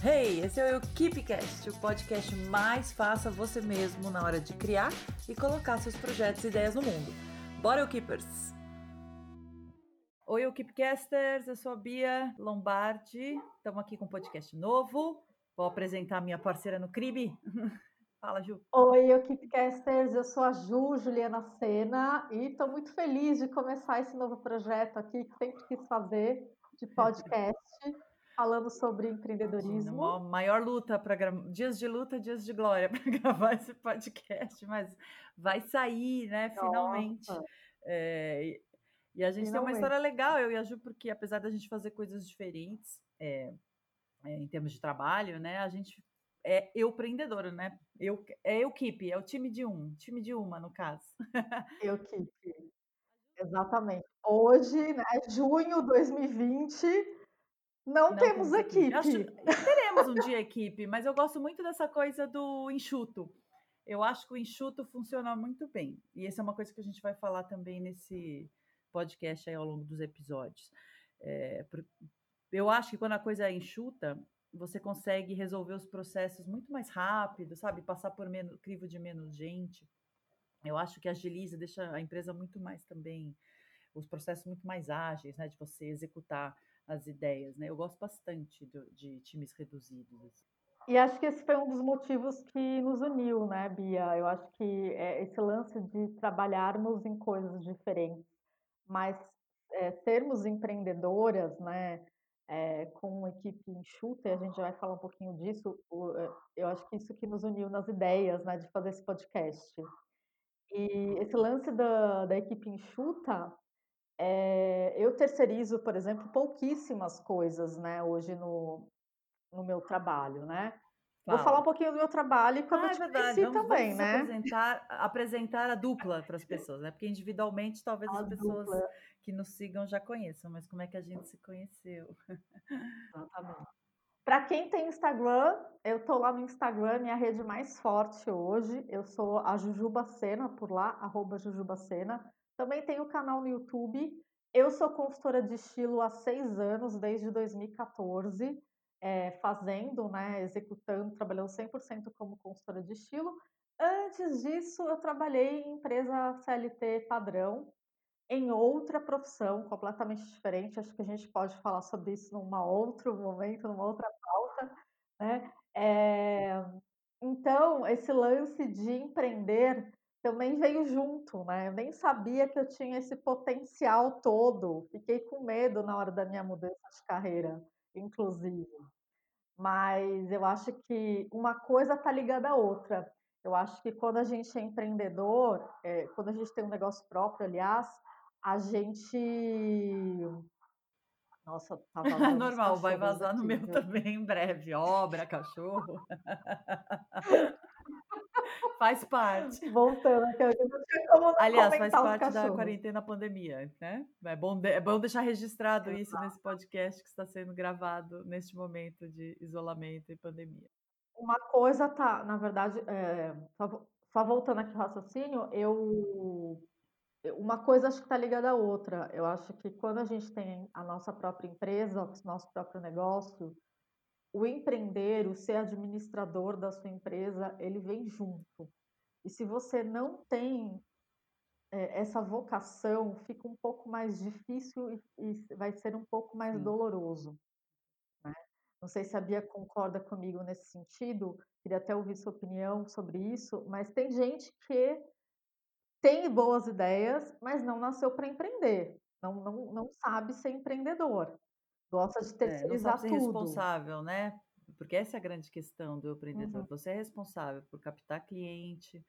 Hey, esse é o KeepCast, o podcast mais faça você mesmo na hora de criar e colocar seus projetos e ideias no mundo. Bora, Keepers! Oi, o Keepcasters, eu sou a Bia Lombardi, estamos aqui com um podcast novo. Vou apresentar minha parceira no CRIB. Fala, Ju. Oi, Equipecasters, eu sou a Ju, Juliana Sena, e estou muito feliz de começar esse novo projeto aqui que sempre quis fazer de podcast, falando sobre empreendedorismo. A maior luta para dias de luta, dias de glória para gravar esse podcast, mas vai sair, né? Finalmente. É, e a gente Finalmente. tem uma história legal, eu e a Ju, porque apesar da gente fazer coisas diferentes é, é, em termos de trabalho, né? A gente é eu empreendedora, né? Eu, é eu keep, é o time de um, time de uma, no caso. Eu keep. Exatamente. Hoje, né, junho 2020, não, não temos equipe. Acho, teremos um dia equipe, mas eu gosto muito dessa coisa do enxuto. Eu acho que o enxuto funciona muito bem. E essa é uma coisa que a gente vai falar também nesse podcast aí ao longo dos episódios. É, eu acho que quando a coisa é enxuta, você consegue resolver os processos muito mais rápido, sabe? Passar por menos, crivo de menos gente. Eu acho que agiliza, deixa a empresa muito mais também, os processos muito mais ágeis, né? De você executar as ideias, né? Eu gosto bastante do, de times reduzidos. Assim. E acho que esse foi um dos motivos que nos uniu, né, Bia? Eu acho que é esse lance de trabalharmos em coisas diferentes, mas é, sermos empreendedoras, né? é, com uma equipe enxuta, e a gente vai falar um pouquinho disso, eh, eu acho que isso que nos uniu nas ideias né, de fazer esse podcast. E esse lance da, da equipe enxuta, é, eu terceirizo, por exemplo, pouquíssimas coisas né, hoje no, no meu trabalho, né? Fala. Vou falar um pouquinho do meu trabalho e como ah, eu te é verdade. Vamos, também, vamos né? Apresentar, apresentar a dupla para as pessoas, né? Porque individualmente talvez a as pessoas dupla. que nos sigam já conheçam, mas como é que a gente se conheceu? Exatamente. Para quem tem Instagram, eu tô lá no Instagram, minha rede mais forte hoje. Eu sou a Jujubacena por lá, arroba Jujubacena. Também tenho o canal no YouTube. Eu sou consultora de estilo há seis anos, desde 2014 é, fazendo, né, executando, trabalhando 100% como consultora de estilo. Antes disso, eu trabalhei em empresa CLT padrão, em outra profissão completamente diferente. Acho que a gente pode falar sobre isso num outro momento, numa outra pauta, né? É, então, esse lance de empreender também veio junto, né? Eu nem sabia que eu tinha esse potencial todo. Fiquei com medo na hora da minha mudança de carreira inclusive. Mas eu acho que uma coisa está ligada à outra. Eu acho que quando a gente é empreendedor, é, quando a gente tem um negócio próprio, aliás, a gente. Nossa, tá vazando. Normal, vai vazar aqui, no meu viu? também em breve. Obra, cachorro. faz parte. Voltando, Aliás, faz parte da quarentena pandemia, né? É bom, de, é bom deixar registrado Exato. isso nesse podcast que está sendo gravado neste momento de isolamento e pandemia. Uma coisa tá, na verdade, é, só, só voltando aqui ao raciocínio, eu uma coisa acho que está ligada à outra. Eu acho que quando a gente tem a nossa própria empresa, o nosso próprio negócio, o empreender, o ser administrador da sua empresa, ele vem junto. E se você não tem é, essa vocação, fica um pouco mais difícil e, e vai ser um pouco mais Sim. doloroso. Né? Não sei se a Bia concorda comigo nesse sentido, queria até ouvir sua opinião sobre isso, mas tem gente que tem boas ideias, mas não nasceu para empreender, não, não, não sabe ser empreendedor. Gosta de terceirizar é, não sabe ser tudo. responsável, né? Porque essa é a grande questão do empreendedor. Uhum. Você é responsável por captar cliente,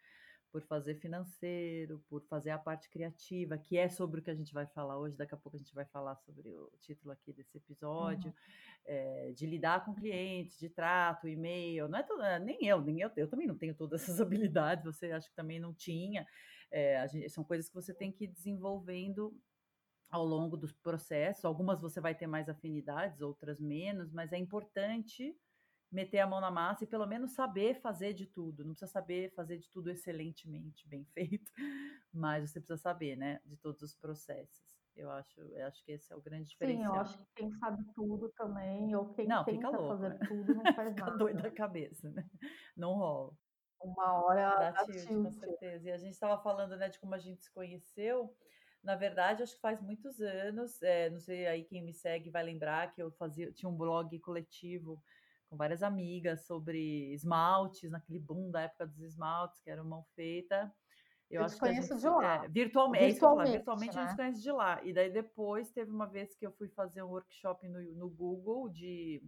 por fazer financeiro, por fazer a parte criativa, que é sobre o que a gente vai falar hoje. Daqui a pouco a gente vai falar sobre o título aqui desse episódio, uhum. é, de lidar com clientes, de trato, e-mail. Não é tudo, é, nem eu, nem eu, eu também não tenho todas essas habilidades. Você acha que também não tinha. É, gente, são coisas que você tem que ir desenvolvendo ao longo dos processos. Algumas você vai ter mais afinidades, outras menos, mas é importante meter a mão na massa e pelo menos saber fazer de tudo. Não precisa saber fazer de tudo excelentemente, bem feito, mas você precisa saber, né, de todos os processos. Eu acho, eu acho que esse é o grande Sim, eu diferencial. acho que quem sabe tudo também, ou quem Não, fica tenta louco, fazer né? tudo, não faz Fica nada, doido da cabeça, né? Não rola. Uma hora tilt, com certeza. E a gente estava falando, né, de como a gente se conheceu. Na verdade, acho que faz muitos anos, eh, não sei aí quem me segue vai lembrar que eu fazia tinha um blog coletivo com várias amigas sobre esmaltes, naquele boom da época dos esmaltes, que era Mão Feita. Eu Eu te acho que a gente conheço de lá. é, é eu ia falar, Virtualmente, virtualmente a gente né? conhece de lá. E daí depois teve uma vez que eu fui fazer um workshop no no Google de,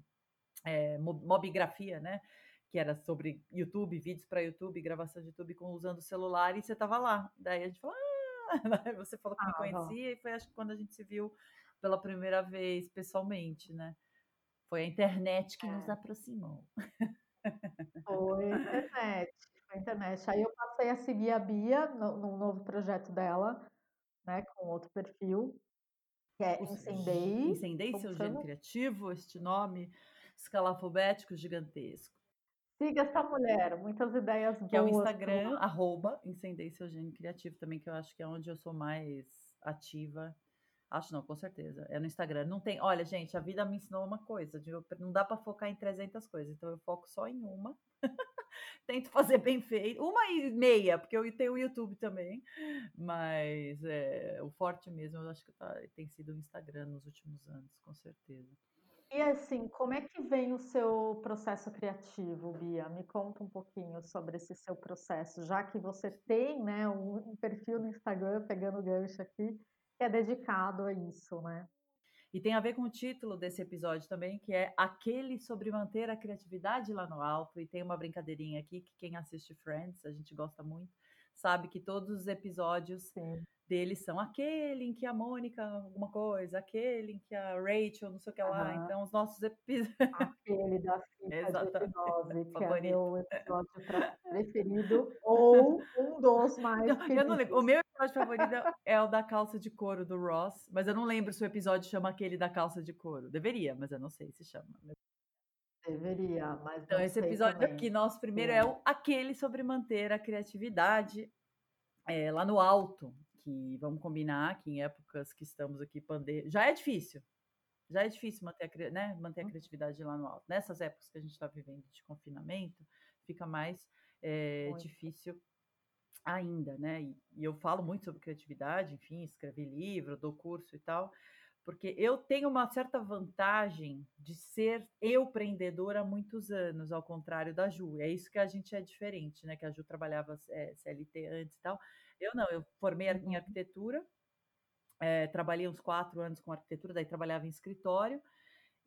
mo mobigrafia, né, que era sobre YouTube, vídeos para YouTube, gravação de YouTube com usando o celular e você estava lá. Daí a gente falou: "Ah!" Aí você falou que me Estava. conhecia e foi acho que quando a gente se viu pela primeira vez pessoalmente, né. Foi a internet que nos É. aproximou. Foi a internet, foi a internet. Aí eu passei a seguir a Bia no num novo projeto dela, né, com outro perfil, que é Incendei, Incendei seu gênio criativo, este nome escalafobético gigantesco. Siga essa mulher, muitas ideias Que é o boas Instagram, arroba criativo também, que eu acho que é onde eu sou mais ativa. Acho não, com certeza, é no Instagram. Não tem olha gente, a vida me ensinou uma coisa, de não dá para focar em 300 coisas, então eu foco só em uma. Tento fazer bem feito, uma e meia, porque eu tenho o YouTube também, mas, eh, o forte mesmo eu acho que tá tem sido o Instagram nos últimos anos, com certeza. E assim, como é que vem o seu processo criativo, Bia? Me conta um pouquinho sobre esse seu processo, já que você tem, né, um perfil no Instagram, pegando o gancho aqui, que é dedicado a isso, né? E tem a ver com o título desse episódio também, que é aquele sobre manter a criatividade lá no alto, e tem uma brincadeirinha aqui que quem assiste Friends, a gente gosta muito, sabe que todos os episódios Sim. Deles são aquele em que a Mônica alguma coisa, aquele em que a Rachel não sei o que lá, Aham. então os nossos epi Aquele da fita de Exatamente, hipnose, que é meu episódio preferido, ou um dos mais Não, eu não lembro. O meu episódio favorito é é o da calça de couro do Ross, mas eu não lembro se o episódio chama aquele da calça de couro. Deveria, mas eu não sei se chama. Deveria, mas Então esse episódio também. aqui, nosso primeiro, é Sim. o aquele sobre manter a criatividade, eh, lá no alto, que vamos combinar que em épocas que estamos aqui pande já é difícil, já é difícil manter a né, manter a Hum. criatividade lá no alto. Nessas épocas que a gente tá vivendo de confinamento, fica mais, Muito. difícil ainda, né. E e eu falo muito sobre criatividade, enfim, escrevi livro, dou curso e tal, porque eu tenho uma certa vantagem de ser empreendedora há muitos anos, ao contrário da Ju, é isso que a gente é diferente, né, que a Ju trabalhava, eh, CLT antes e tal. Eu não, eu formei em arquitetura, eh, trabalhei uns 4 anos com arquitetura, daí trabalhava em escritório,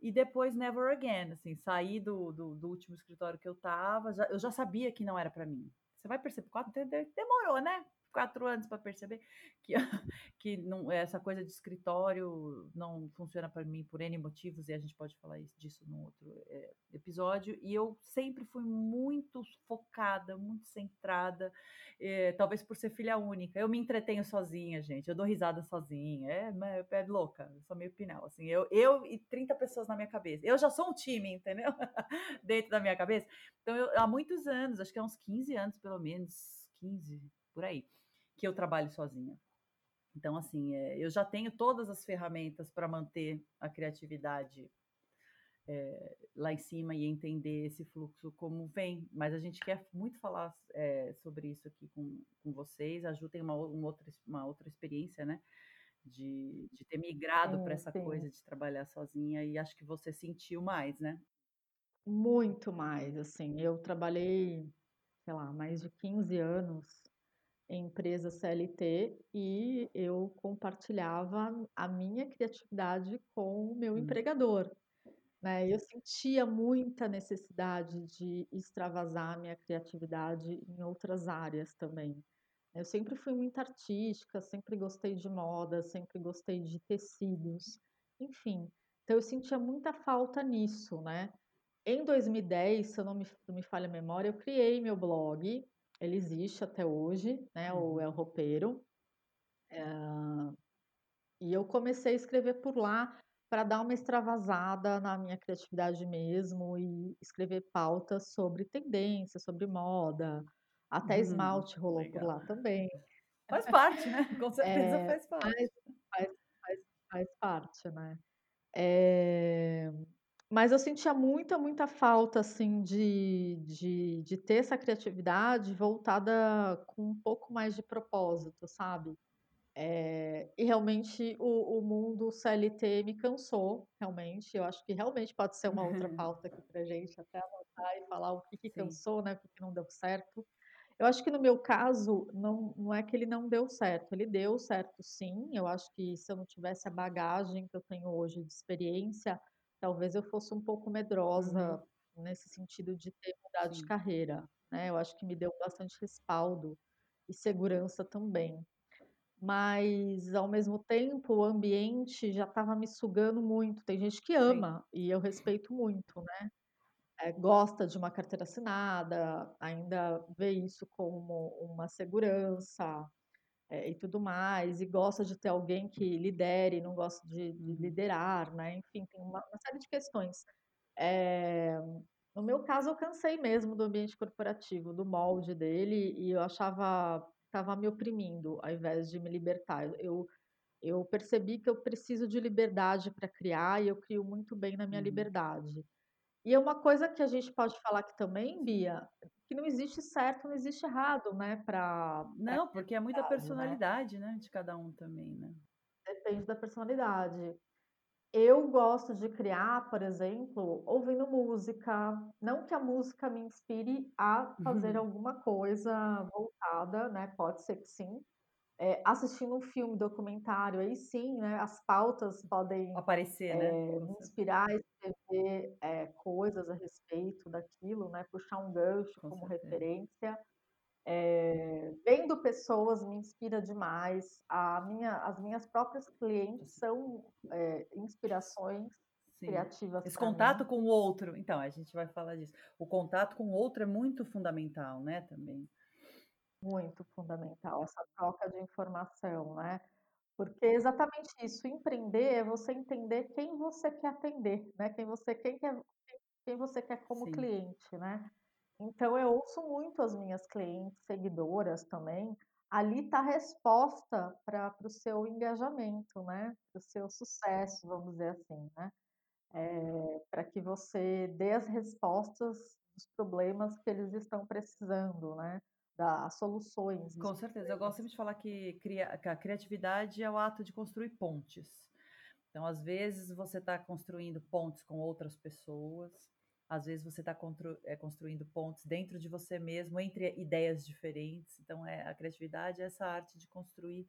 e depois never again, assim, saí do do do último escritório que eu estava, eu já sabia que não era para mim. Você vai perceber, 4 de de demorou, né, 4 anos para perceber que que não essa coisa de escritório não funciona para mim por N motivos, e a gente pode falar isso disso num outro, eh, episódio. E eu sempre fui muito focada, muito centrada, eh, talvez por ser filha única. Eu me entretenho sozinha, gente, eu dou risada sozinha, é é louca, eu sou meio Pinel, assim, eu eu e 30 pessoas na minha cabeça. Eu já sou um time, entendeu? Dentro da minha cabeça. Então eu há muitos anos, acho que há uns 15 anos pelo menos, 15, por aí, que eu trabalho sozinha. Então assim, eh, eu já tenho todas as ferramentas para manter a criatividade, eh, lá em cima e entender esse fluxo como vem, mas a gente quer muito falar, eh, sobre isso aqui com com vocês. A Ju tem uma uma outra uma outra experiência, né, de de ter migrado para Sim, essa sim. coisa de trabalhar sozinha e acho que você sentiu mais, né? Muito mais, assim, eu trabalhei, sei lá, mais de 15 anos em empresa CLT e eu compartilhava a minha criatividade com o meu Hum. empregador, né, eu sentia muita necessidade de extravasar a minha criatividade em outras áreas também. Eu sempre fui muito artística, sempre gostei de moda, sempre gostei de tecidos, enfim, então eu sentia muita falta nisso, né. Em 2010, se eu não me não me falha a memória, eu criei meu blog, ele existe até hoje, né, o Uhum. El Ropero. Hã, e eu comecei a escrever por lá para dar uma extravasada na minha criatividade mesmo e escrever pautas sobre tendência, sobre moda, até esmalte rolou por Legal. lá também. Faz parte, né, com certeza Eh, faz parte. faz faz Faz parte, né. Eh, mas eu sentia muita, muita falta, assim, de de de ter essa criatividade voltada com um pouco mais de propósito, sabe. Eh, e realmente o o mundo CLT me cansou, realmente, eu acho que realmente pode ser uma outra pauta aqui pra gente até anotar e falar o que que cansou, né, o que que não deu certo. Eu acho que no meu caso, não não é que ele não deu certo, ele deu certo sim, eu acho que se eu não tivesse a bagagem que eu tenho hoje de experiência, talvez eu fosse um pouco medrosa Uhum. nesse sentido de ter mudado de Sim, carreira, sim. né, eu acho que me deu bastante respaldo e segurança também. Mas, ao mesmo tempo, o ambiente já estava me sugando muito, tem gente que Sim. ama, e eu respeito muito, né. Eh, gosta de uma carteira assinada, ainda vê isso como uma segurança, eh, e tudo mais, e gosta de ter alguém que lidere, não gosta de de Uhum. liderar, né, enfim, tem uma uma série de questões. Eh, no meu caso eu cansei mesmo do ambiente corporativo, do molde dele, e eu achava estava me oprimindo, ao invés de me libertar. Eu eu percebi que eu preciso de liberdade pra criar e eu crio muito bem na minha Uhum. liberdade. E é uma coisa que a gente pode falar aqui também, Bia, que não existe certo, não existe errado, né, pra Não, porque é muita né. personalidade, né, de cada um também, né. Depende da personalidade. Eu gosto de criar, por exemplo, ouvindo música, não que a música me inspire a fazer alguma coisa voltada, né, pode ser que sim, eh, assistindo um filme documentário, aí sim, né, as pautas podem, Aparecer, né, eh, com me cer inspirar a escrever, eh, coisas a respeito daquilo, né, puxar um gancho Com como certeza. referência. Eh, vendo pessoas me inspira demais, a minha as minhas próprias clientes são, eh, inspirações Sim. criativas Esse contato mim. com o outro, então, a gente vai falar disso. O contato com o outro é muito fundamental, né, também. Muito fundamental essa troca de informação, né, porque é exatamente isso, empreender é você entender quem você quer atender, né, quem você quem quer quem você quer como Sim. cliente, né. Então eu ouço muito as minhas clientes seguidoras também, ali tá a resposta para o seu engajamento, né, para o seu sucesso, vamos dizer assim, né. Eh, pra que você dê as respostas dos problemas que eles estão precisando, né, soluções Com certeza, eu gosto sempre de falar que cria que a criatividade é o ato de construir pontes. Então, às vezes, você tá construindo pontes com outras pessoas, às vezes você tá contru eh, construindo pontes dentro de você mesmo, entre ideias diferentes, então, eh, a criatividade é essa arte de construir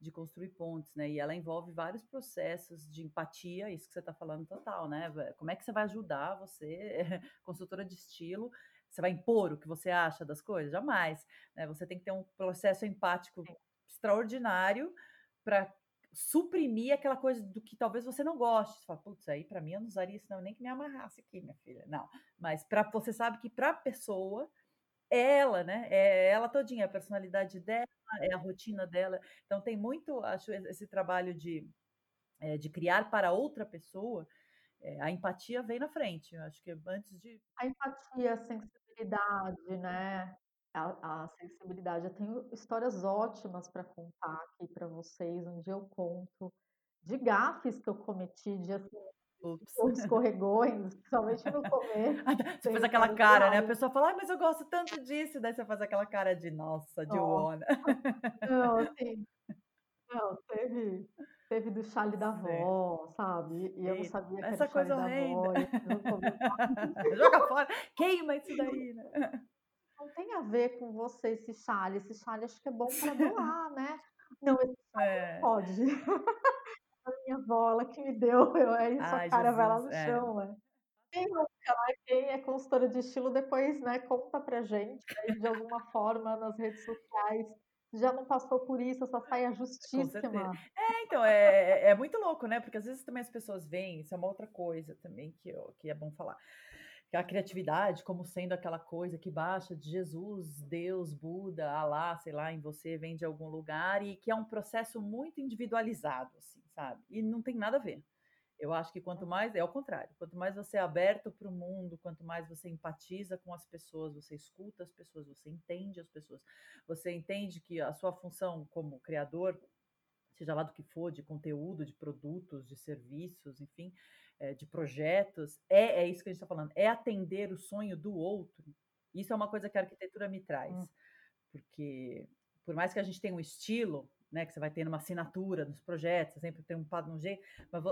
de construir pontes, né, e ela envolve vários processos de empatia, isso que você tá falando total, né, como é que você vai ajudar você, consultora de estilo, você vai impor o que você acha das coisas? Jamais, né, você tem que ter um processo empático Sim. extraordinário pra suprimir aquela coisa do que talvez você não goste, você fala: "Puts, aí pra mim eu não usaria isso não, nem que me amarrasse aqui minha filha", não, mas pra você sabe que pra pessoa, é ela, né, é ela todinha, a personalidade dela, é a rotina dela, então tem muito acho esse trabalho de, eh, de criar para outra pessoa, eh, a empatia vem na frente, eu acho que antes de A empatia, a sensibilidade, né, a a sensibilidade, eu tenho histórias ótimas pra contar aqui pra vocês, um dia eu conto, de gafes que eu cometi, de assim, Ups. escorregões, principalmente no começo, Ah tá, você faz aquela cara, né, a pessoa fala: "Ai, mas eu gosto tanto disso", daí você faz aquela cara de: "Nossa, Nossa. Dioana". Não, assim, não, teve teve do xale da avó, sabe, e eu não sabia que era essa xale coisa da horrenda. Joga fora, queima isso daí, né. "Não tem a ver com você esse xale, esse xale acho que é bom pra doar, né". "Não, esse não É. pode". A minha avó, ela que me deu, eu aí sua Ai, cara vai lá Jesus, no é. chão, né. Quem nunca, né, quem é consultora de estilo depois, né, conta pra gente de alguma forma nas redes sociais, já não passou por isso, essa saia certeza. justíssima. É, então, é é é muito louco, né, porque às vezes também as pessoas veem, isso é uma outra coisa também que eu que é bom falar, a criatividade como sendo aquela coisa que baixa de Jesus, Deus, Buda, Alá, sei lá, em você, vem de algum lugar e que é um processo muito individualizado, assim, sabe, e não tem nada a ver. Eu acho que quanto mais é ao contrário, quanto mais você é aberto para o mundo, quanto mais você empatiza com as pessoas, você escuta as pessoas, você entende as pessoas, você entende que a sua função como criador seja lá do que for, de conteúdo, de produtos, de serviços, enfim, é, de projetos, é, é isso que a gente está falando, é atender o sonho do outro. Isso é uma coisa que a arquitetura me traz, hum. porque por mais que a gente tenha um estilo, né, que você vai ter uma assinatura nos projetos, sempre tem um padrão jeito, mas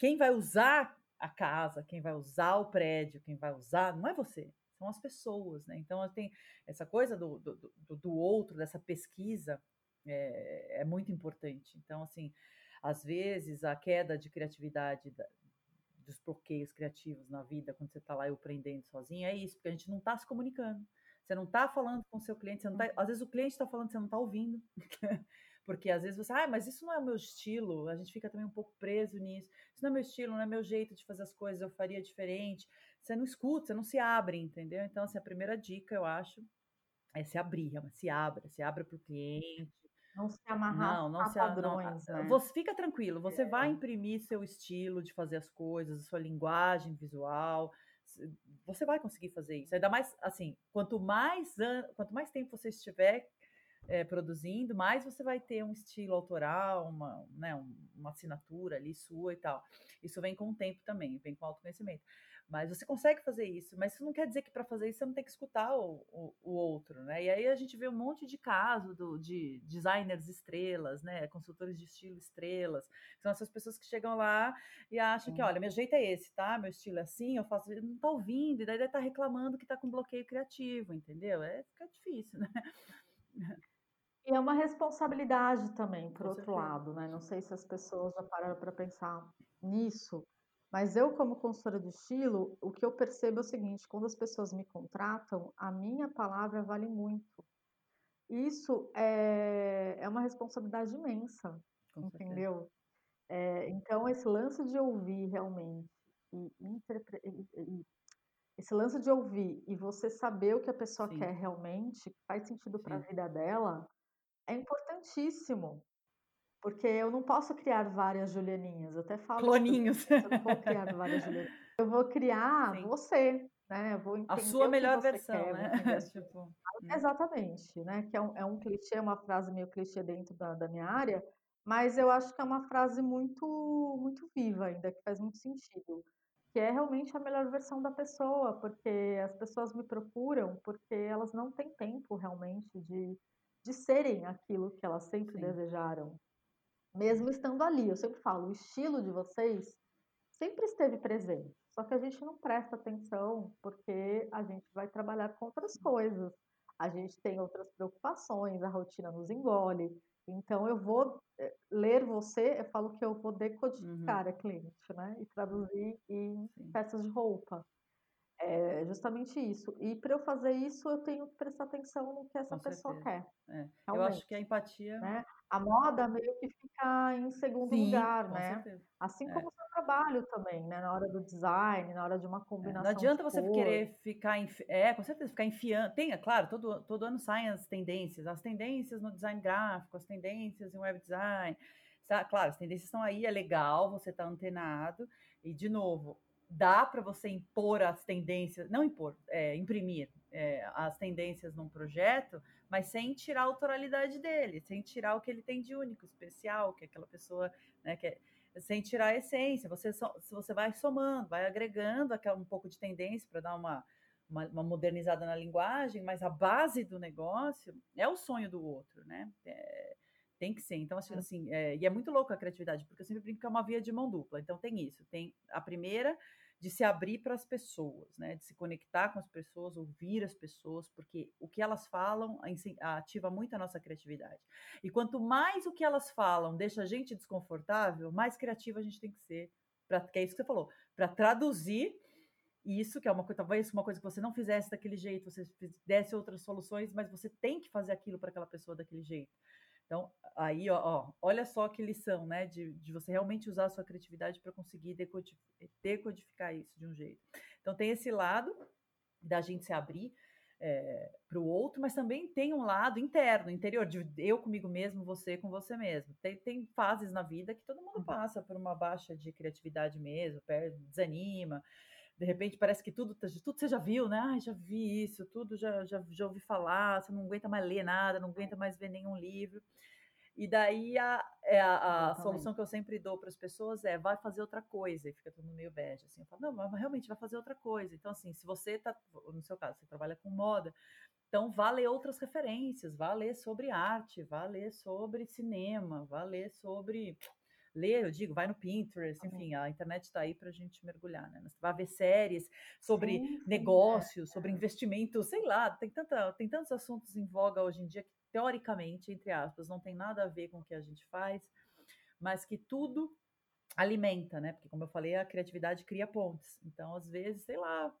quem vai usar a casa, quem vai usar o prédio, quem vai usar, não é você, são as pessoas, né? Então tem essa coisa do, do, do, do outro, dessa pesquisa, é, é, muito importante. Então, assim, às vezes a queda de criatividade da, dos bloqueios criativos na vida, quando você está lá eu aprendendo sozinho, é isso, porque a gente não está se comunicando. Você não está falando com o seu cliente, você não tá, às vezes o cliente está falando, você não está ouvindo. Porque às vezes você, ah, mas isso não é o meu estilo, a gente fica também um pouco preso nisso. Isso não é meu estilo, não é meu jeito de fazer as coisas, eu faria diferente. Você não escuta, você não se abre, entendeu? Então, assim, a primeira dica, eu acho, é se abrir, é se abra, se abra para o cliente. Não se amarrar não, não a se, padrões, não, né? Você fica tranquilo, você é. vai imprimir seu estilo de fazer as coisas, sua linguagem visual, você vai conseguir fazer isso. Ainda mais, assim, quanto mais, quanto mais tempo você estiver é, produzindo, mais você vai ter um estilo autoral, uma, né, uma assinatura ali sua e tal. Isso vem com o tempo também, vem com o autoconhecimento. Mas você consegue fazer isso, mas isso não quer dizer que para fazer isso você não tem que escutar o, o, o, outro, né? E aí a gente vê um monte de caso do, de designers estrelas, né? Consultores de estilo estrelas. São essas pessoas que chegam lá e acham que, olha, meu jeito é esse, tá? Meu estilo é assim, eu faço. Não tá ouvindo, e daí tá reclamando que tá com bloqueio criativo, entendeu? É, fica difícil, né? E é uma responsabilidade também, por com outro certeza. lado, né? Não sei se as pessoas já pararam para pensar nisso, mas eu, como consultora de estilo, o que eu percebo é o seguinte: quando as pessoas me contratam, a minha palavra vale muito. Isso é, é uma responsabilidade imensa, Com entendeu? É, então, esse lance de ouvir realmente e, interpre... e, esse lance de ouvir e você saber o que a pessoa Sim. quer realmente, faz sentido para a vida dela, é importantíssimo. Porque eu não posso criar várias Julianinhas, eu até falo. Cloninhos. Eu não vou criar várias Julianinhas. Eu vou criar Sim. você, né? Eu vou entender a sua melhor versão, quer, né? tipo... Hum. Exatamente, né? Que é um, é um clichê, uma frase meio clichê dentro da, da minha área, mas eu acho que é uma frase muito, muito viva ainda, que faz muito sentido. Que é realmente a melhor versão da pessoa, porque as pessoas me procuram porque elas não têm tempo realmente de, de serem aquilo que elas sempre Sim. desejaram, mesmo estando ali. Eu sempre falo, o estilo de vocês sempre esteve presente, só que a gente não presta atenção porque a gente vai trabalhar com outras coisas. A gente tem outras preocupações, a rotina nos engole. Então eu vou eh, ler você, eu falo que eu vou decodificar uhum. a cliente, né? E traduzir em Sim. peças de roupa. É justamente isso. E para eu fazer isso, eu tenho que prestar atenção no que essa Com pessoa certeza. quer. É. Eu acho que a empatia. Né? A moda meio que fica em segundo Sim, lugar, né? Certeza. Assim é. como o seu trabalho também, né? Na hora do design, na hora de uma combinação. É. Não adianta você cor. querer ficar. Enfi... É, com certeza, ficar enfiando. Tem, é claro, todo, todo ano saem as tendências. As tendências no design gráfico, as tendências em web design. Claro, as tendências estão aí, é legal, você está antenado. E, de novo, dá para você impor as tendências, não impor, é, imprimir é, as tendências num projeto, mas sem tirar a autoralidade dele, sem tirar o que ele tem de único, especial, que aquela pessoa, né, que é, sem tirar a essência. Você, so, você vai somando, vai agregando aquela, um pouco de tendência para dar uma, uma, uma, modernizada na linguagem, mas a base do negócio é o sonho do outro, né? É, tem que ser. Então, assim, assim é, e é muito louco a criatividade, porque eu sempre brinco que é uma via de mão dupla. Então, tem isso. Tem a primeira de se abrir para as pessoas, né? De se conectar com as pessoas, ouvir as pessoas, porque o que elas falam ativa muito a nossa criatividade. E quanto mais o que elas falam deixa a gente desconfortável, mais criativa a gente tem que ser. Pra, que é isso que você falou, para traduzir isso, que é uma coisa, talvez uma coisa que você não fizesse daquele jeito, você desse outras soluções, mas você tem que fazer aquilo para aquela pessoa daquele jeito. Então, aí, ó, ó, olha só que lição, né? De, de você realmente usar a sua criatividade para conseguir decodificar, isso de um jeito. Então, tem esse lado da gente se abrir é, para o outro, mas também tem um lado interno, interior, de eu comigo mesmo, você com você mesmo. Tem, tem fases na vida que todo mundo uhum. passa por uma baixa de criatividade mesmo, perde, desanima. De repente parece que tudo, tudo você já viu, né? Ah, já vi isso, tudo já, já, já ouvi falar, você não aguenta mais ler nada, não aguenta mais ver nenhum livro. E daí a, é a, a solução que eu sempre dou para as pessoas é vai fazer outra coisa, e fica tudo meio bege. Assim, eu falo, não, mas realmente vai fazer outra coisa. Então, assim, se você tá, no seu caso, você trabalha com moda, então vá ler outras referências, vá ler sobre arte, vá ler sobre cinema, vá ler sobre ler, eu digo, vai no Pinterest, enfim, a internet está aí para a gente mergulhar, né? Vai ver séries sobre sim, é, negócios, é. sobre investimento, sei lá, tem, tanta, tem tantos assuntos em voga hoje em dia que, teoricamente, entre aspas, não tem nada a ver com o que a gente faz, mas que tudo alimenta, né? Porque, como eu falei, a criatividade cria pontes. Então, às vezes, sei lá,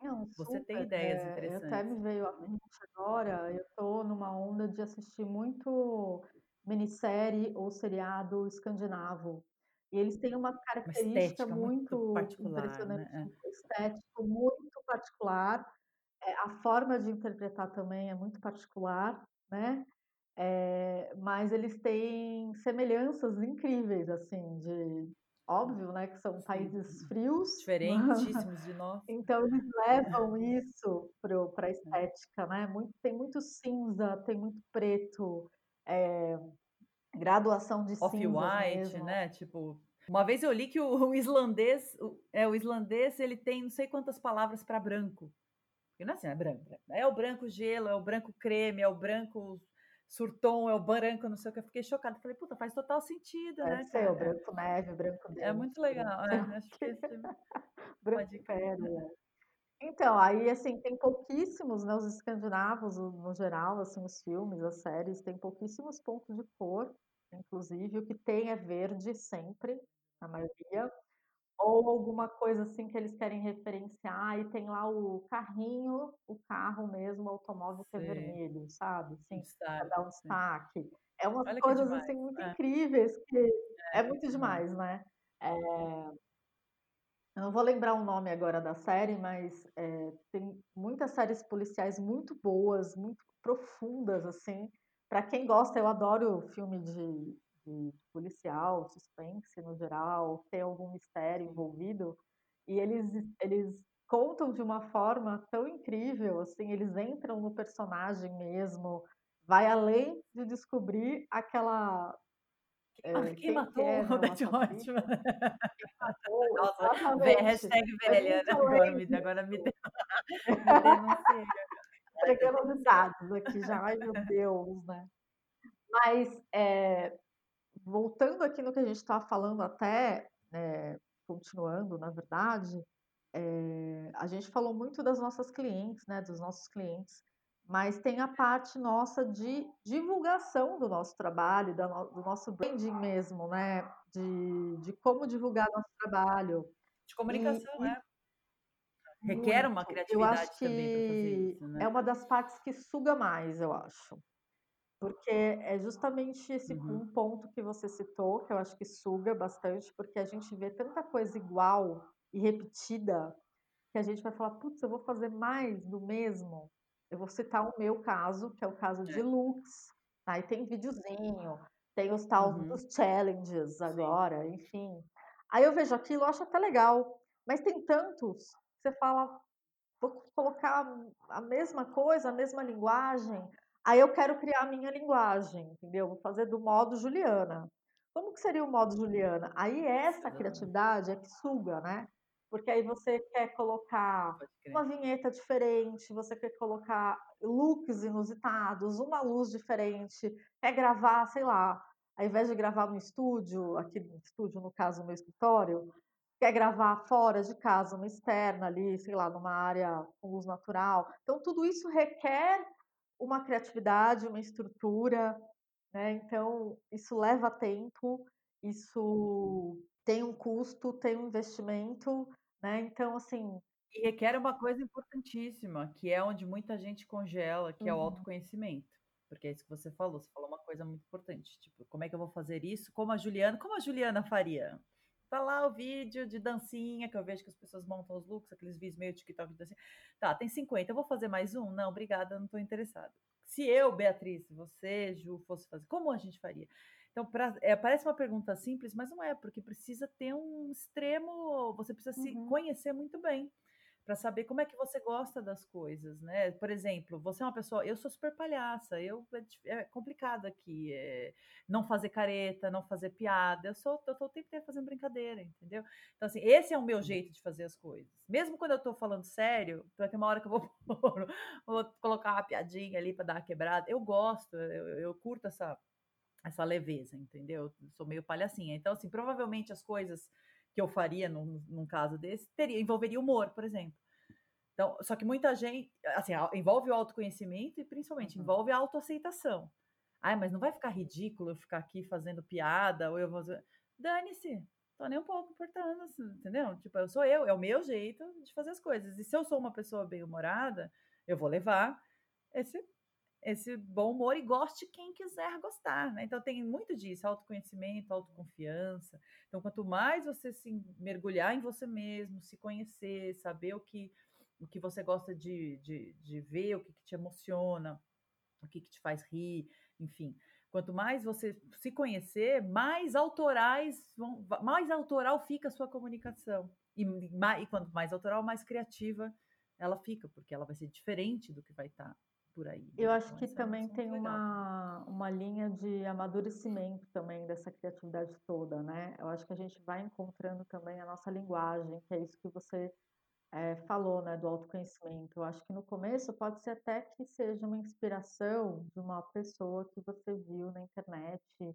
não, você super, tem ideias é, interessantes. Até me veio a mente agora, eu estou numa onda de assistir muito minissérie ou seriado escandinavo. E eles têm uma característica uma muito, muito particular, impressionante, né? É. estético muito particular. É, a forma de interpretar também é muito particular, né? É, mas eles têm semelhanças incríveis, assim, de óbvio, né, que são países frios, diferentíssimos de nós. então eles levam isso para a estética, né? Muito, tem muito cinza, tem muito preto, é, graduação de Off-white, né? Tipo, uma vez eu li que o, o islandês, o, é o islandês, ele tem não sei quantas palavras para branco. Porque não é assim, é branco, é o branco gelo, é o branco creme, é o branco surtom, é o branco, não sei o que. Eu fiquei chocada. Falei, puta, faz total sentido, né? Ser, o branco neve, o branco É muito legal. É, acho que esse, é branco pérola. Então, aí, assim, tem pouquíssimos, né, os escandinavos, no geral, assim, os filmes, as séries, tem pouquíssimos pontos de cor, inclusive, o que tem é verde sempre, a maioria, ou alguma coisa, assim, que eles querem referenciar, e tem lá o carrinho, o carro mesmo, o automóvel que é vermelho, sabe, assim, para dar um destaque. É umas Olha coisas, assim, muito é. incríveis, que é, é muito demais, né. Eh eu não vou lembrar o nome agora da série, mas, eh, tem muitas séries policiais muito boas, muito profundas, assim. Para quem gosta, eu adoro filme de de policial, suspense no geral, tem algum mistério envolvido, e eles eles contam de uma forma tão incrível, assim, eles entram no personagem mesmo, vai além de descobrir aquela eh, quem matou que é, né, o. Quem matou, Nossa, hashtag velha, né, agora me agora me de me denunciei. Pegando os dados aqui já, ai meu Deus, né. Mas, eh, voltando aqui no que a gente estava falando até, eh, continuando na verdade, eh, a gente falou muito das nossas clientes, né, dos nossos clientes, mas tem a parte nossa de divulgação do nosso trabalho, do nosso branding mesmo, né, de de como divulgar nosso trabalho. De comunicação, E né. Requer uma muito. Eu acho criatividade também para fazer que isso, né. é uma das partes que suga mais, eu acho. Porque é justamente esse Uhum. um ponto que você citou, que eu acho que suga bastante, porque a gente vê tanta coisa igual e repetida, que a gente vai falar: "Putz, eu vou fazer mais do mesmo". Eu vou citar o meu caso, que é o caso de looks, aí tem videozinho, tem os tal Uhum. dos challenges Sim. agora, enfim. Aí eu vejo aquilo, eu acho até legal, mas tem tantos, que você fala: "Vou colocar a mesma coisa, a mesma linguagem", aí eu quero criar a minha linguagem, entendeu. Vou fazer do modo Juliana. Como que seria o modo Juliana? Aí essa criatividade é que suga, né, porque aí você quer colocar uma vinheta diferente, você quer colocar looks inusitados, uma luz diferente, quer gravar, sei lá, ao invés de gravar no estúdio, aqui no estúdio, no caso, no escritório, quer gravar fora de casa, uma externa ali, sei lá, numa área com luz natural. Então tudo isso requer uma criatividade, uma estrutura, né, então isso leva tempo, isso tem um custo, tem um investimento, né, então assim E requer uma coisa importantíssima, que é onde muita gente congela, que é o Uhum. autoconhecimento. Porque é isso que você falou, você falou uma coisa muito importante, tipo: "Como é que eu vou fazer isso como a Juliana como a Juliana faria?". Tá lá o vídeo de dancinha, que eu vejo que as pessoas montam os looks, aqueles vídeos meio TikTok de dancinha. Tá, tem 50, eu vou fazer mais um? Não, obrigada, não estou interessada. Se eu, Beatriz, você, Ju, fosse fazer, como a gente faria? Então pra eh, parece uma pergunta simples, mas não é, porque precisa ter um extremo você precisa se Uhum. conhecer muito bem, para saber como é que você gosta das coisas, né? Por exemplo, você é uma pessoa, eu sou super palhaça, eu é, é complicado aqui, é, não fazer careta, não fazer piada, eu sou, eu tô o tempo inteiro fazendo brincadeira, entendeu? Então assim, esse é o meu jeito de fazer as coisas. Mesmo quando eu estou falando sério, vai ter uma hora que eu vou, vou colocar uma piadinha ali para dar uma quebrada. Eu gosto, eu, eu curto essa essa leveza, entendeu? Eu sou meio palhacinha. Então assim, provavelmente as coisas que eu faria num, num caso desse, teria, envolveria humor, por exemplo. Então, só que muita gente, assim, envolve o autoconhecimento e principalmente uhum. envolve a autoaceitação. Ai, mas não vai ficar ridículo eu ficar aqui fazendo piada ou eu vou dane-se. Tô nem um pouco importando, assim, entendeu? Tipo, eu sou eu, é o meu jeito de fazer as coisas. E se eu sou uma pessoa bem-humorada, eu vou levar esse esse bom humor e goste quem quiser gostar, né? Então tem muito disso, autoconhecimento, autoconfiança. Então quanto mais você se mergulhar em você mesmo, se conhecer, saber o que o que você gosta de, de, de ver, o que, que te emociona, o que, que te faz rir, enfim. Quanto mais você se conhecer, mais autorais vão, mais autoral fica a sua comunicação. E, e quanto mais autoral, mais criativa ela fica, porque ela vai ser diferente do que vai estar por aí. Né? Eu acho então, que é também tem uma, uma linha de amadurecimento também dessa criatividade toda, né? Eu acho que a gente vai encontrando também a nossa linguagem, que é isso que você é, falou, né, do autoconhecimento. Eu acho que no começo pode ser até que seja uma inspiração de uma pessoa que você viu na internet, que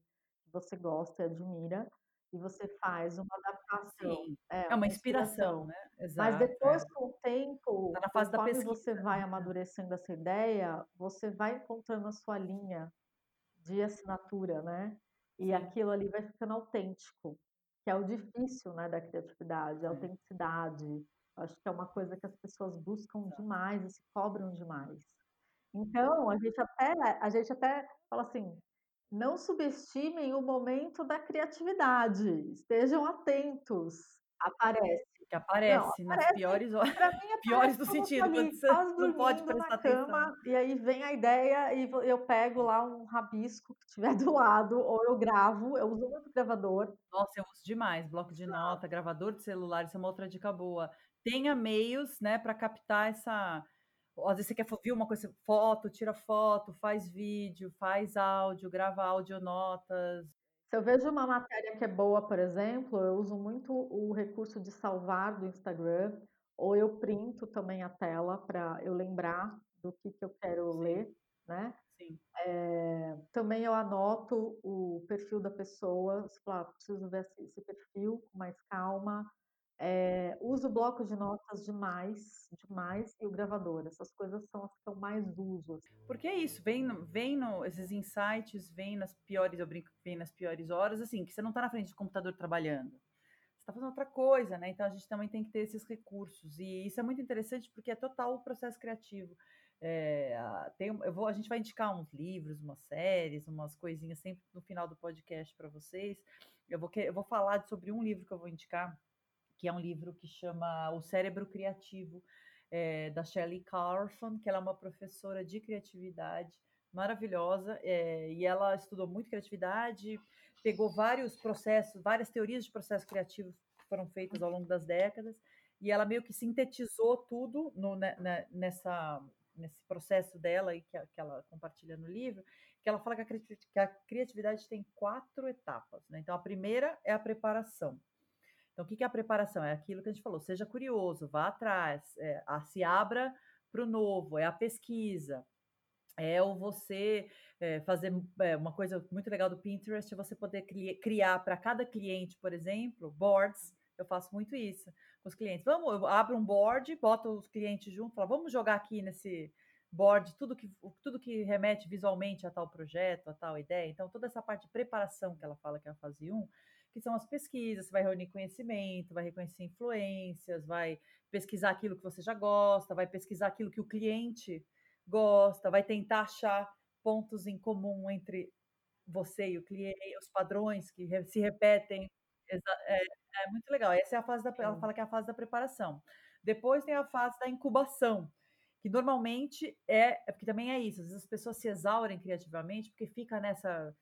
você gosta e admira, e você faz uma adaptação. Sim, é, é uma, inspiração, inspiração, né? Exato, Mas depois, é. com o tempo, tá na fase da pesquisa, você vai né? amadurecendo essa ideia, você vai encontrando a sua linha de assinatura, né? E Sim. aquilo ali vai ficando autêntico, que é o difícil, né, da criatividade, a autenticidade. Acho que é uma coisa que as pessoas buscam demais e se cobram demais. Então, a gente até, a gente até fala assim, não subestimem o momento da criatividade, estejam atentos. Aparece. Que aparece não, nas piores horas. Mim, piores do sentido, ali, quando você não pode prestar cama, atenção. E aí vem a ideia e eu pego lá um rabisco que tiver do lado, ou eu gravo, eu uso muito gravador. Nossa, eu uso demais, bloco de nota, gravador de celular, isso é uma outra dica boa. Tenha meios, né, para captar essa às vezes você quer ver uma coisa, foto, tira foto, faz vídeo, faz áudio, grava audionotas. Se eu vejo uma matéria que é boa, por exemplo, eu uso muito o recurso de salvar do Instagram, ou eu printo também a tela para eu lembrar do que, que eu quero Sim. ler, né? Sim. É, também eu anoto o perfil da pessoa, ah, preciso ver esse perfil com mais calma, é, uso bloco de notas demais, demais, e o gravador. Essas coisas são as que eu mais uso. Assim. Porque é isso, vem, vem no, esses insights, vem nas piores, eu brinco, vem nas piores horas, assim, que você não está na frente do computador trabalhando. Você está fazendo outra coisa, né? Então a gente também tem que ter esses recursos. E isso é muito interessante porque é total o processo criativo. É, tem, eu vou, a gente vai indicar uns livros, umas séries, umas coisinhas sempre no final do podcast para vocês. Eu vou, eu vou falar sobre um livro que eu vou indicar que é um livro que chama O Cérebro Criativo, é, da Shelley Carlson, que ela é uma professora de criatividade maravilhosa, é, e ela estudou muito criatividade, pegou vários processos, várias teorias de processos criativos que foram feitas ao longo das décadas, e ela meio que sintetizou tudo no, né, né nessa, nesse processo dela e que, que, ela compartilha no livro, que ela fala que a, que a criatividade tem quatro etapas. Né? Então, a primeira é a preparação. Então, o que é a preparação? É aquilo que a gente falou, seja curioso, vá atrás, é, a, se abra para o novo, é a pesquisa, é o você é, fazer é, uma coisa muito legal do Pinterest, é você poder criar para cada cliente, por exemplo, boards. Eu faço muito isso com os clientes. Vamos, eu abro um board, boto os clientes junto, falo, vamos jogar aqui nesse board tudo que, tudo que remete visualmente a tal projeto, a tal ideia. Então, toda essa parte de preparação que ela fala que é a fase 1, que são as pesquisas, você vai reunir conhecimento, vai reconhecer influências, vai pesquisar aquilo que você já gosta, vai pesquisar aquilo que o cliente gosta, vai tentar achar pontos em comum entre você e o cliente, os padrões que se repetem. É, é muito legal. Essa é a fase da, ela fala que é a fase da preparação. Depois tem a fase da incubação, que normalmente é, é porque também é isso, às vezes as pessoas se exaurem criativamente porque fica nessa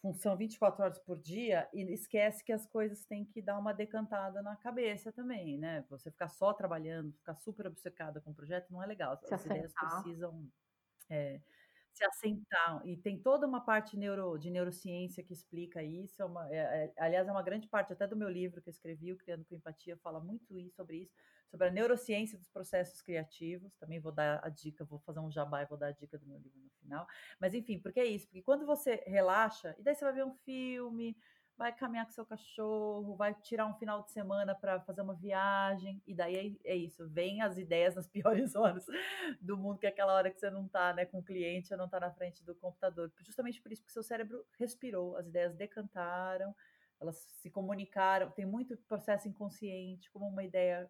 função 24 horas por dia e esquece que as coisas têm que dar uma decantada na cabeça também, né? Você ficar só trabalhando, ficar super obcecada com o projeto não é legal. As, as ideias precisam é, se assentar. E tem toda uma parte neuro, de neurociência que explica isso. É uma, é, é, aliás, é uma grande parte até do meu livro que eu escrevi, o Criando com Empatia, fala muito isso, sobre isso, sobre a neurociência dos processos criativos. Também vou dar a dica, vou fazer um jabá e vou dar a dica do meu livro no final. Mas enfim, porque é isso? Porque quando você relaxa, e daí você vai ver um filme, vai caminhar com seu cachorro, vai tirar um final de semana para fazer uma viagem, e daí é, é, isso, vem as ideias nas piores horas do mundo, que é aquela hora que você não está né, com o cliente, não está na frente do computador. Justamente por isso, porque seu cérebro respirou, as ideias decantaram, elas se comunicaram, tem muito processo inconsciente, como uma ideia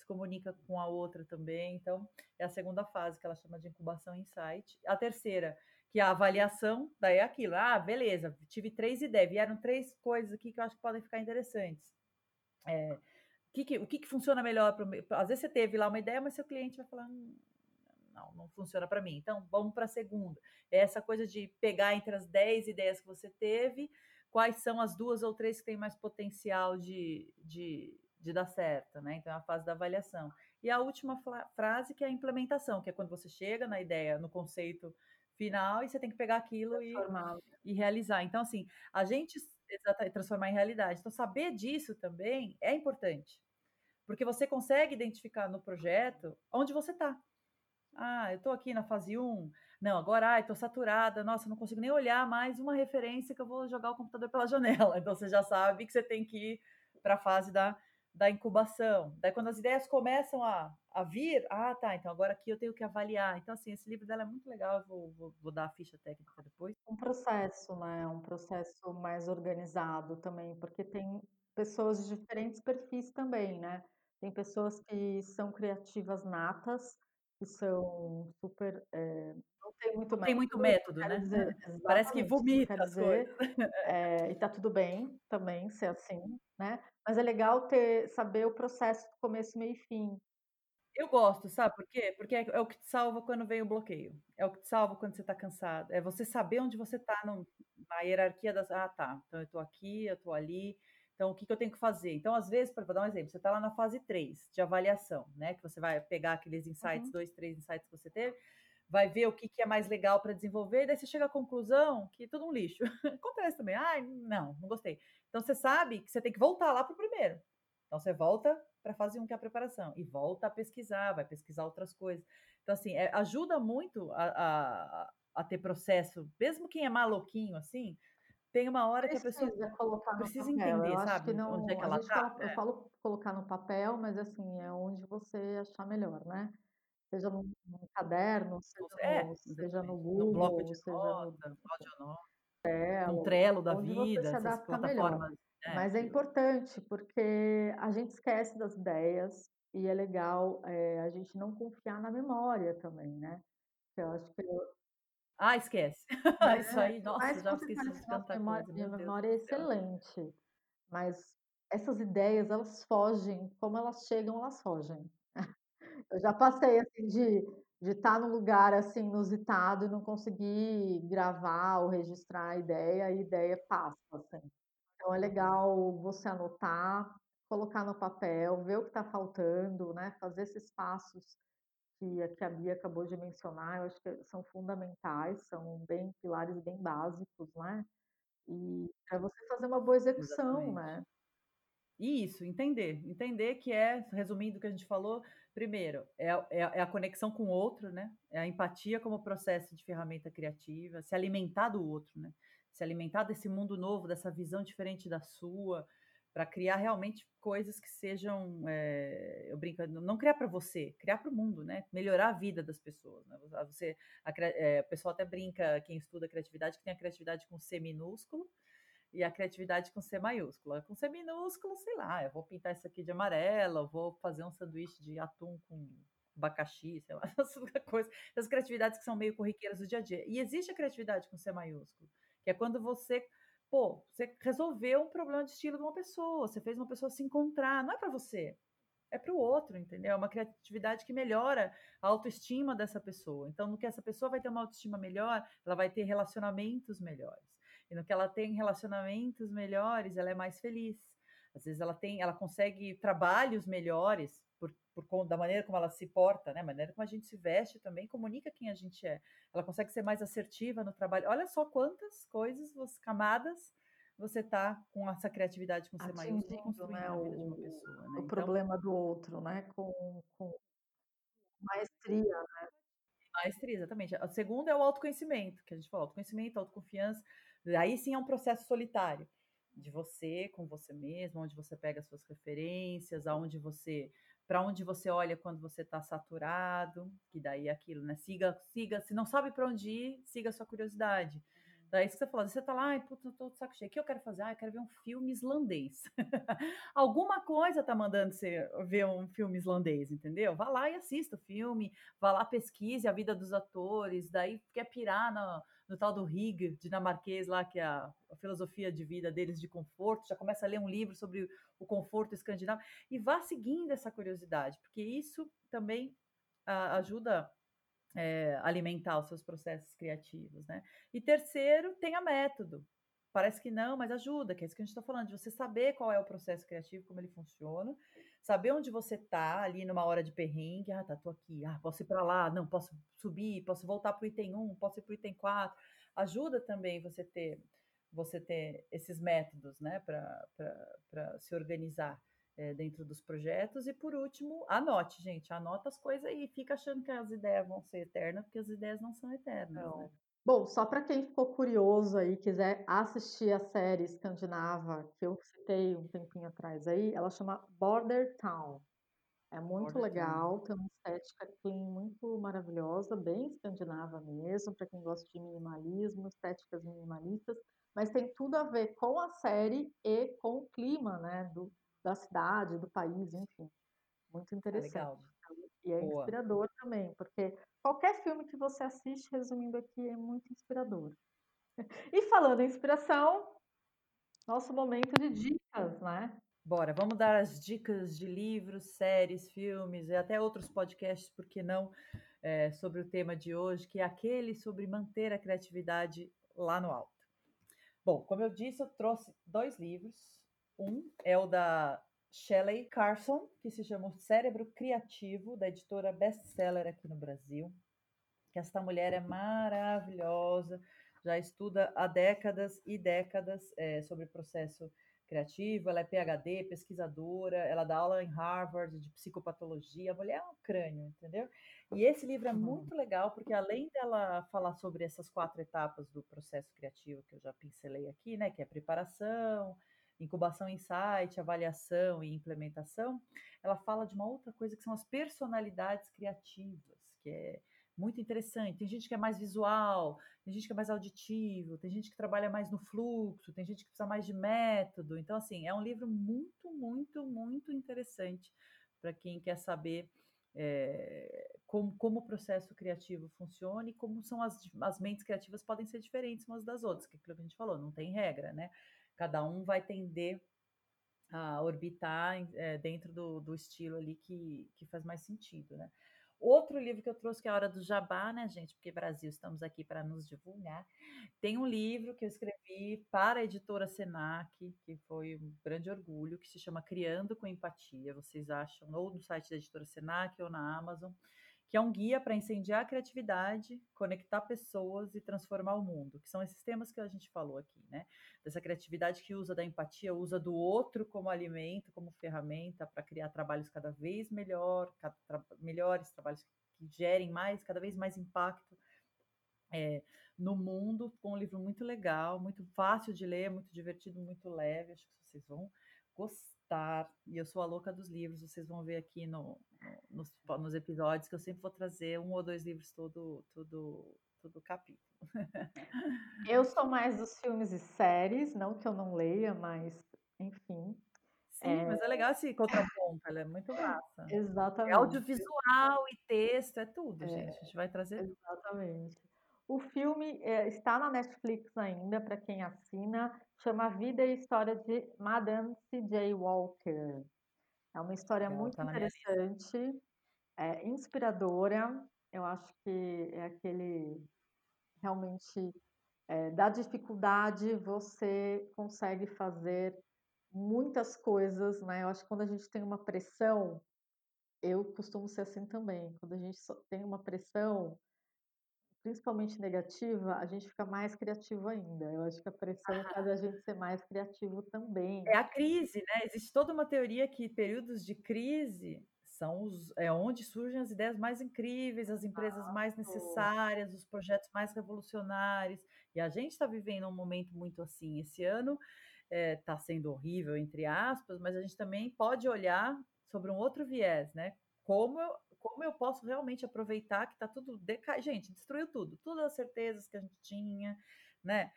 se comunica com a outra também. Então, é a segunda fase que ela chama de incubação insight. A terceira que a avaliação, daí é aquilo. Ah, beleza, tive três ideias, vieram três coisas aqui que eu acho que podem ficar interessantes. É, que que, o que, que funciona melhor? Pro, às vezes você teve lá uma ideia, mas seu cliente vai falar, hum, não, não funciona para mim. Então, vamos para a segunda. É essa coisa de pegar entre as dez ideias que você teve, quais são as duas ou três que têm mais potencial de, de, de dar certo, né? Então, é a fase da avaliação. E a última frase, que é a implementação, que é quando você chega na ideia, no conceito final e você tem que pegar aquilo e, e realizar. Então, assim, a gente transformar em realidade. Então, saber disso também é importante, porque você consegue identificar no projeto onde você está. Ah, eu estou aqui na fase 1. Não, agora, ah, estou saturada. Nossa, não consigo nem olhar mais uma referência que eu vou jogar o computador pela janela. Então, você já sabe que você tem que ir para a fase da da incubação. Daí, quando as ideias começam a, a vir, ah, tá, então agora aqui eu tenho que avaliar. Então, assim, esse livro dela é muito legal, eu vou, vou, vou dar a ficha técnica depois. Um processo, né? Um processo mais organizado também, porque tem pessoas de diferentes perfis também, né? Tem pessoas que são criativas natas, que são super. É, não tem muito método. Tem muito método, né? Dizer, Parece que vomita dizer. É, e tá tudo bem também ser assim, né? Mas é legal ter saber o processo do começo, meio e fim. Eu gosto, sabe por quê? Porque é, é o que te salva quando vem o bloqueio. É o que te salva quando você está cansado. É você saber onde você está na hierarquia das. Ah, tá. Então eu estou aqui, eu estou ali. Então, o que, que, eu tenho que fazer? Então, às vezes, para dar um exemplo, você está lá na fase 3 de avaliação, né? Que você vai pegar aqueles insights, uhum. dois, três insights que você teve, vai ver o que, que é mais legal para desenvolver, e daí você chega à conclusão que tudo um lixo. Acontece também. Ai, não, não gostei. Então você sabe que você tem que voltar lá para o primeiro. Então você volta para a fase 1, que é a preparação, e volta a pesquisar, vai pesquisar outras coisas. Então, assim, é, ajuda muito a, a, a, ter processo, mesmo quem é maluquinho, assim, tem uma hora precisa que a pessoa colocar precisa entender, sabe? Não, onde é que ela está. Eu é. falo colocar no papel, mas assim, é onde você achar melhor, né? Seja no, no caderno, seja, é, no, seja no Google, no bloco de seja nota, no, Trello, um Trello da vida, essas plataformas. É, Mas é importante porque a gente esquece das ideias e é legal é, a gente não confiar na memória também, né? Eu acho que eu... Ah, esquece. Né? Isso aí, nossa, mas já esqueci de tanta memória, coisa. Minha memória é excelente, mas essas ideias, elas fogem, como elas chegam, elas fogem. Eu já passei assim de de estar num lugar, assim, inusitado e não conseguir gravar ou registrar a ideia, a ideia passa, assim. Então é legal você anotar, colocar no papel, ver o que está faltando, né, fazer esses passos que a que a Bia acabou de mencionar, eu acho que são fundamentais, são bem pilares bem básicos, né, e para você fazer uma boa execução, né. Isso, entender. Entender que é, resumindo o que a gente falou, primeiro, é, é, é, a conexão com o outro, né? É a empatia como processo de ferramenta criativa, se alimentar do outro, né? Se alimentar desse mundo novo, dessa visão diferente da sua, para criar realmente coisas que sejam, é, eu brinco, não criar para você, criar para o mundo, né? Melhorar a vida das pessoas. Né? Você, a, é, o pessoal até brinca, quem estuda criatividade, que tem a criatividade com C minúsculo, e a criatividade com C maiúscula. Com C minúsculo, sei lá, eu vou pintar isso aqui de amarelo, vou fazer um sanduíche de atum com abacaxi, sei lá, essas coisas, essas criatividades que são meio corriqueiras do dia a dia. E existe a criatividade com C maiúsculo, que é quando você, pô, você resolveu um problema de estilo de uma pessoa, você fez uma pessoa se encontrar, não é para você, é para o outro, entendeu? É uma criatividade que melhora a autoestima dessa pessoa. Então, no que essa pessoa vai ter uma autoestima melhor, ela vai ter relacionamentos melhores. E no que ela tem relacionamentos melhores, ela é mais feliz. Às vezes ela tem, ela consegue trabalhos melhores por, da maneira como ela se porta, né? A maneira como a gente se veste também comunica quem a gente é. Ela consegue ser mais assertiva no trabalho. Olha só quantas coisas, camadas você tá com essa criatividade com maiúsculo construindo né, a o, pessoa, né? O então, problema do outro, né? Com, com maestria, né? Maestria, exatamente. O segundo é o autoconhecimento, que a gente falou, autoconhecimento, autoconfiança. Aí sim é um processo solitário de você com você mesmo, onde você pega as suas referências, aonde você, para onde você olha quando você está saturado, que daí é aquilo, né? Siga, siga, se não sabe para onde ir, siga a sua curiosidade. Daí isso que você falou, você tá lá, ai, puta, eu tô de saco cheio. O que eu quero fazer? Ah, eu quero ver um filme islandês. Alguma coisa tá mandando você ver um filme islandês, entendeu? Vá lá e assista o filme, vá lá, pesquise a vida dos atores, daí quer pirar no, no tal do Rig, dinamarquês lá, que é a, a, filosofia de vida deles de conforto, já começa a ler um livro sobre o conforto escandinavo, e vá seguindo essa curiosidade, porque isso também a, ajuda é, alimentar os seus processos criativos, né? E terceiro, tenha método. Parece que não, mas ajuda, que é isso que a gente está falando, de você saber qual é o processo criativo, como ele funciona, saber onde você está ali numa hora de perrengue, ah, tá, tô aqui, ah, posso ir para lá, não, posso subir, posso voltar para o item 1, posso ir para o item 4. Ajuda também você ter você ter esses métodos, né, para se organizar é, dentro dos projetos. E por último, anote, gente, anota as coisas e fica achando que as ideias vão ser eternas, porque as ideias não são eternas. Não. Né? Bom, só para quem ficou curioso aí, quiser assistir a série escandinava que eu citei um tempinho atrás aí, ela chama Border Town. É muito Border legal, Town. tem uma estética clean muito maravilhosa, bem escandinava mesmo, para quem gosta de minimalismo, estéticas minimalistas, mas tem tudo a ver com a série e com o clima, né, do, da cidade, do país, enfim. Muito ah, interessante. legal. E é Boa. inspirador também, porque qualquer filme que você assiste, resumindo aqui, é muito inspirador. E falando em inspiração, nosso momento de dicas, né? Bora, vamos dar as dicas de livros, séries, filmes e até outros podcasts, por que não, é, sobre o tema de hoje, que é aquele sobre manter a criatividade lá no alto. Bom, como eu disse, eu trouxe dois livros um é o da Shelley Carson, que se chama O Cérebro Criativo, da editora Bestseller aqui no Brasil. Que esta mulher é maravilhosa, já estuda há décadas e décadas é, sobre processo criativo. Ela é PhD, pesquisadora, ela dá aula em Harvard de psicopatologia. A mulher é um crânio, entendeu? E esse livro é muito legal porque além dela falar sobre essas quatro etapas do processo criativo que eu já pincelei aqui, né, que é preparação, incubação insight, avaliação e implementação, ela fala de uma outra coisa que são as personalidades criativas, que é muito interessante. Tem gente que é mais visual, tem gente que é mais auditivo, tem gente que trabalha mais no fluxo, tem gente que precisa mais de método. Então, assim, é um livro muito, muito, muito interessante para quem quer saber é, como, como o processo criativo funciona e como são as, as mentes criativas podem ser diferentes umas das outras, que é aquilo que a gente falou, não tem regra, né? Cada um vai tender a orbitar é, dentro do, do, estilo ali que, que faz mais sentido, né? Outro livro que eu trouxe, que é a Hora do Jabá, né, gente? Porque Brasil, estamos aqui para nos divulgar. Tem um livro que eu escrevi para a editora Senac, que foi um grande orgulho, que se chama Criando com Empatia. Vocês acham ou no site da editora Senac ou na Amazon que é um guia para incendiar a criatividade, conectar pessoas e transformar o mundo, que são esses temas que a gente falou aqui, né? Dessa criatividade que usa da empatia, usa do outro como alimento, como ferramenta para criar trabalhos cada vez melhor, tra melhores, trabalhos que gerem mais, cada vez mais impacto é, no mundo, com um livro muito legal, muito fácil de ler, muito divertido, muito leve, acho que vocês vão gostar gostar, e eu sou a louca dos livros, vocês vão ver aqui no, no nos, nos, episódios que eu sempre vou trazer um ou dois livros todo, todo, todo capítulo. Eu sou mais dos filmes e séries, não que eu não leia, mas enfim. Sim, é... mas é legal esse contraponto, ela é muito massa. Exatamente. É audiovisual e texto, é tudo, é, gente. A gente vai trazer. Exatamente. O filme é, está na Netflix ainda, para quem assina, chama Vida e História de Madame C.J. Walker. É uma história Legal, muito tá interessante, é, inspiradora. Eu acho que é aquele realmente é, da dificuldade você consegue fazer muitas coisas, né? Eu acho que quando a gente tem uma pressão, eu costumo ser assim também. Quando a gente tem uma pressão, principalmente negativa, a gente fica mais criativo ainda. Eu acho que a pressão faz a gente ser mais criativo também. É a crise, né? Existe toda uma teoria que períodos de crise são os, é onde surgem as ideias mais incríveis, as empresas mais necessárias, os projetos mais revolucionários. E a gente está vivendo um momento muito assim. Esse ano está eh, é, sendo horrível, entre aspas, mas a gente também pode olhar sobre um outro viés, né? Como como eu posso realmente aproveitar que está tudo deca... gente destruiu tudo, todas as certezas que a gente tinha, né?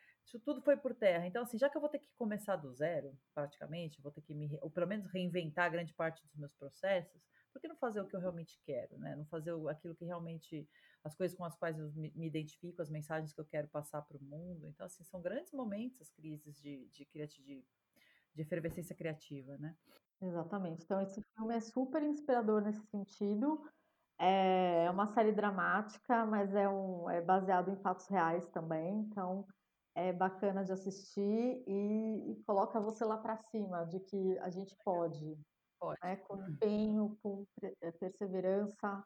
Tudo foi por terra. Então, assim, já que eu vou ter que começar do zero, praticamente, vou ter que me, ou pelo menos reinventar grande parte dos meus processos, por que não fazer o que eu realmente quero, né? Não fazer aquilo que realmente as coisas com as quais eu me, me identifico, as mensagens que eu quero passar para o mundo. Então, assim, são grandes momentos as crises de, de, de, de efervescência criativa, né? Exatamente. Então, esse filme é super inspirador nesse sentido. É uma série dramática, mas é, um, é baseado em fatos reais também. Então, é bacana de assistir e, e coloca você lá para cima de que a gente pode, Pode. Né? com empenho, com eh, perseverança,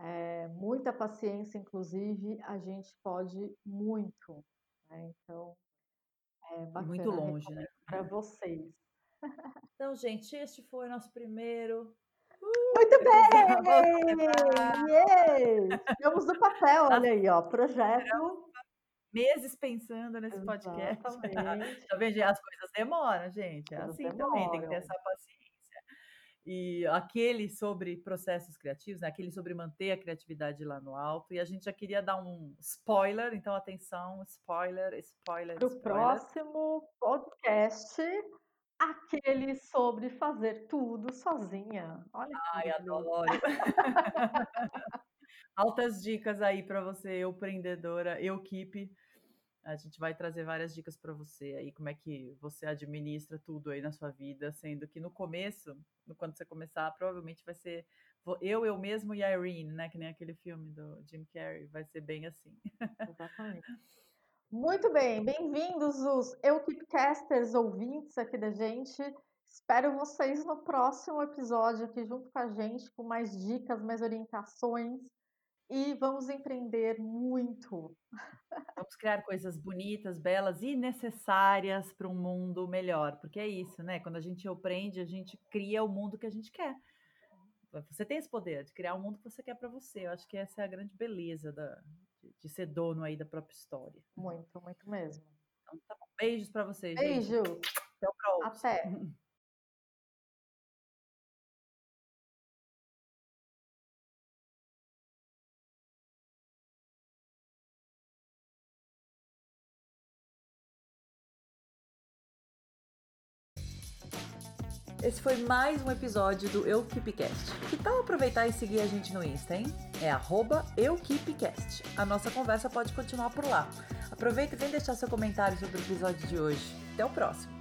é, muita paciência, inclusive, a gente pode muito. Né? Então, é bacana. Muito longe, né? Para vocês. Então, gente, este foi o nosso primeiro. Uh, muito bem! Yeah! Ficamos no papel, olha aí, ó. Projeto meses pensando nesse podcast. tá vendo? As coisas demoram, gente. É assim demoram. também, tem que ter essa paciência. E aquele sobre processos criativos, né? aquele sobre manter a criatividade lá no alto. E a gente já queria dar um spoiler, então atenção, spoiler, spoiler. Para o próximo podcast, aquele sobre fazer tudo sozinha. Olha Ai, adoro. Altas dicas aí para você, eu empreendedora, eu keep. A gente vai trazer várias dicas para você aí, como é que você administra tudo aí na sua vida, sendo que no começo, quando você começar, provavelmente vai ser eu, eu mesmo e a Irene, né? Que nem aquele filme do Jim Carrey, vai ser bem assim. Exatamente. Muito bem, bem-vindos os Eukipcasters ouvintes aqui da gente. Espero vocês no próximo episódio aqui junto com a gente, com mais dicas, mais orientações e vamos empreender muito. Vamos criar coisas bonitas, belas e necessárias para um mundo melhor, porque é isso, né? Quando a gente aprende, a gente cria o mundo que a gente quer. Você tem esse poder de criar o mundo que você quer para você. Eu acho que essa é a grande beleza da, de, de, ser dono aí da própria história. Muito, muito mesmo. Então, tá bom. Beijos para vocês. Beijo. Gente. Até o próximo. Até. Esse foi mais um episódio do EuKeepCast. Que tal aproveitar e seguir a gente no Insta, hein? É EuKeepCast. A nossa conversa pode continuar por lá. Aproveita e vem deixar seu comentário sobre o episódio de hoje. Até o próximo!